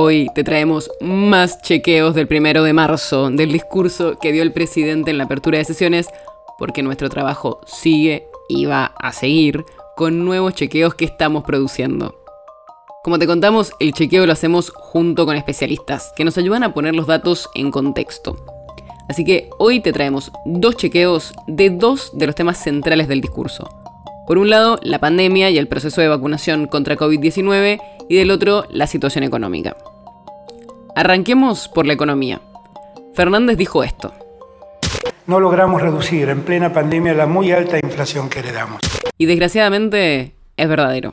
Hoy te traemos más chequeos del primero de marzo, del discurso que dio el presidente en la apertura de sesiones, porque nuestro trabajo sigue y va a seguir con nuevos chequeos que estamos produciendo. Como te contamos, el chequeo lo hacemos junto con especialistas que nos ayudan a poner los datos en contexto. Así que hoy te traemos dos chequeos de dos de los temas centrales del discurso. Por un lado, la pandemia y el proceso de vacunación contra COVID-19 y del otro, la situación económica. Arranquemos por la economía. Fernández dijo esto. No logramos reducir en plena pandemia la muy alta inflación que heredamos. Y desgraciadamente es verdadero.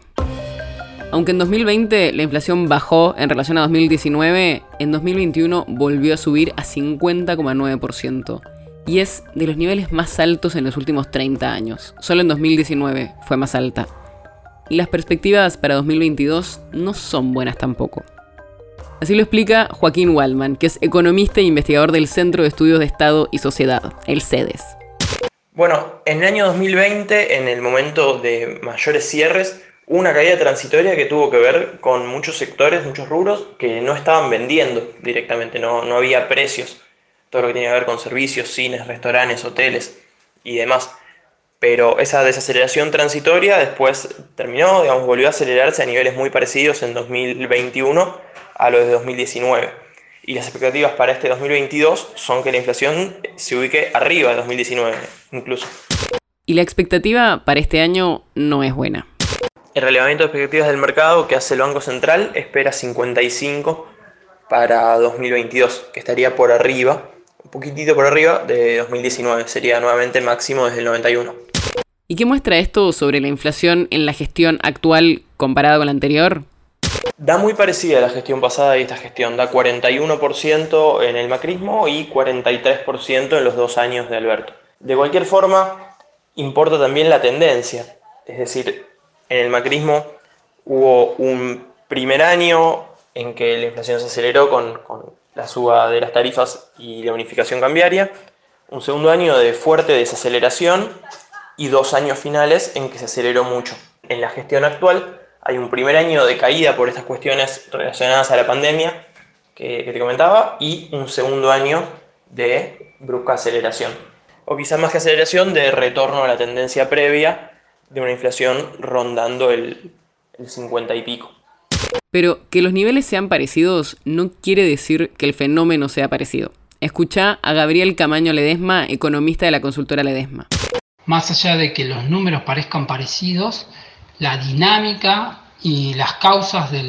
Aunque en 2020 la inflación bajó en relación a 2019, en 2021 volvió a subir a 50,9% y es de los niveles más altos en los últimos 30 años. Solo en 2019 fue más alta. Y las perspectivas para 2022 no son buenas tampoco. Así lo explica Joaquín Waldman, que es economista e investigador del Centro de Estudios de Estado y Sociedad, el CEDES. Bueno, en el año 2020, en el momento de mayores cierres, hubo una caída transitoria que tuvo que ver con muchos sectores, muchos rubros que no estaban vendiendo directamente, no, no había precios todo lo que tiene que ver con servicios, cines, restaurantes, hoteles y demás. Pero esa desaceleración transitoria después terminó, digamos, volvió a acelerarse a niveles muy parecidos en 2021 a los de 2019. Y las expectativas para este 2022 son que la inflación se ubique arriba de 2019 incluso. Y la expectativa para este año no es buena. El relevamiento de expectativas del mercado que hace el Banco Central espera 55 para 2022, que estaría por arriba un poquitito por arriba de 2019, sería nuevamente máximo desde el 91. ¿Y qué muestra esto sobre la inflación en la gestión actual comparada con la anterior? Da muy parecida a la gestión pasada y esta gestión, da 41% en el macrismo y 43% en los dos años de Alberto. De cualquier forma, importa también la tendencia, es decir, en el macrismo hubo un primer año en que la inflación se aceleró con, con la suba de las tarifas y la unificación cambiaria, un segundo año de fuerte desaceleración y dos años finales en que se aceleró mucho. En la gestión actual hay un primer año de caída por estas cuestiones relacionadas a la pandemia que, te comentaba y un segundo año de brusca aceleración. O quizás más que aceleración, de retorno a la tendencia previa de una inflación rondando el, el 50 y pico. Pero que los niveles sean parecidos no quiere decir que el fenómeno sea parecido. Escucha a Gabriel Camaño Ledesma, economista de la consultora Ledesma. Más allá de que los números parezcan parecidos, la dinámica y las causas de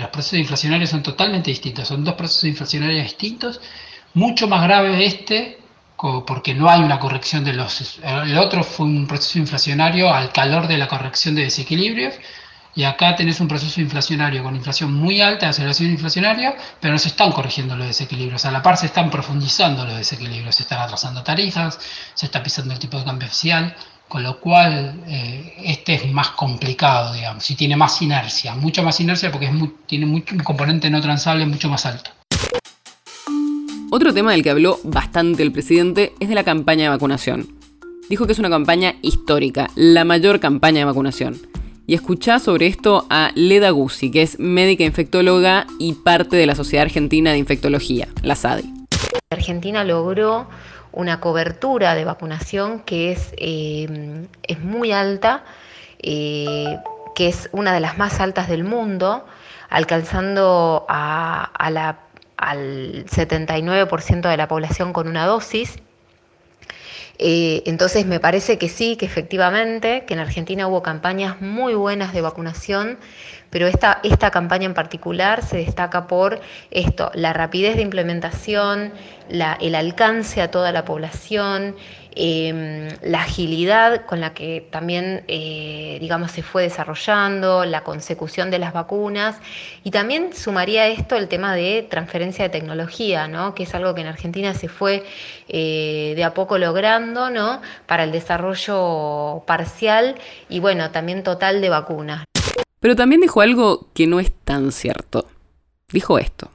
los procesos inflacionarios son totalmente distintas. Son dos procesos inflacionarios distintos. Mucho más grave este, porque no hay una corrección de los... El otro fue un proceso inflacionario al calor de la corrección de desequilibrios y acá tenés un proceso inflacionario con inflación muy alta, aceleración inflacionaria, pero no se están corrigiendo los desequilibrios. A la par se están profundizando los desequilibrios, se están atrasando tarifas, se está pisando el tipo de cambio oficial, con lo cual eh, este es más complicado, digamos, y tiene más inercia, mucha más inercia porque tiene un componente no transable mucho más alto. Otro tema del que habló bastante el presidente es de la campaña de vacunación. Dijo que es una campaña histórica, la mayor campaña de vacunación y escuchá sobre esto a Leda Guzzi, que es médica infectóloga y parte de la Sociedad Argentina de Infectología, la SADI. Argentina logró una cobertura de vacunación que es, eh, es muy alta, eh, que es una de las más altas del mundo, alcanzando al 79% de la población con una dosis eh, entonces me parece que sí, que efectivamente, que en Argentina hubo campañas muy buenas de vacunación, pero esta, esta campaña en particular se destaca por esto, la rapidez de implementación, el alcance a toda la población, em, la agilidad con la que también, eh, digamos, se fue desarrollando, la consecución de las vacunas y también sumaría a esto el tema de transferencia de tecnología, ¿no? que es algo que en Argentina se fue eh, de a poco logrando ¿no? para el desarrollo parcial y bueno, también total de vacunas. Pero también dijo algo que no es tan cierto. Dijo esto.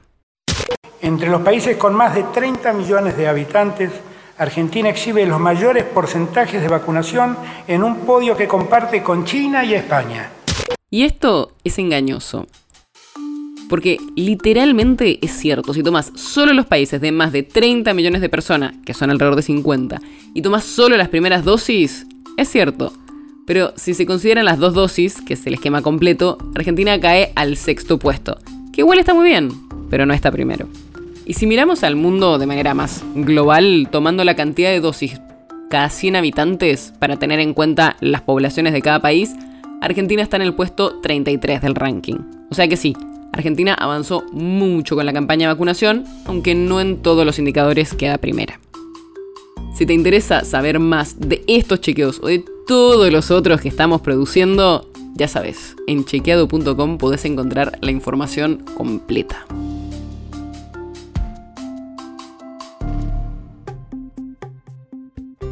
Entre los países con más de 30 millones de habitantes, Argentina exhibe los mayores porcentajes de vacunación en un podio que comparte con China y España. Y esto es engañoso. Porque literalmente es cierto, si tomas solo los países de más de 30 millones de personas, que son alrededor de 50, y tomas solo las primeras dosis, es cierto. Pero si se consideran las dos dosis, que es el esquema completo, Argentina cae al sexto puesto, que igual está muy bien, pero no está primero. Y si miramos al mundo de manera más global, tomando la cantidad de dosis cada 100 habitantes para tener en cuenta las poblaciones de cada país, Argentina está en el puesto 33 del ranking. O sea que sí, Argentina avanzó mucho con la campaña de vacunación, aunque no en todos los indicadores queda primera. Si te interesa saber más de estos chequeos o de todos los otros que estamos produciendo, ya sabes, en chequeado.com podés encontrar la información completa.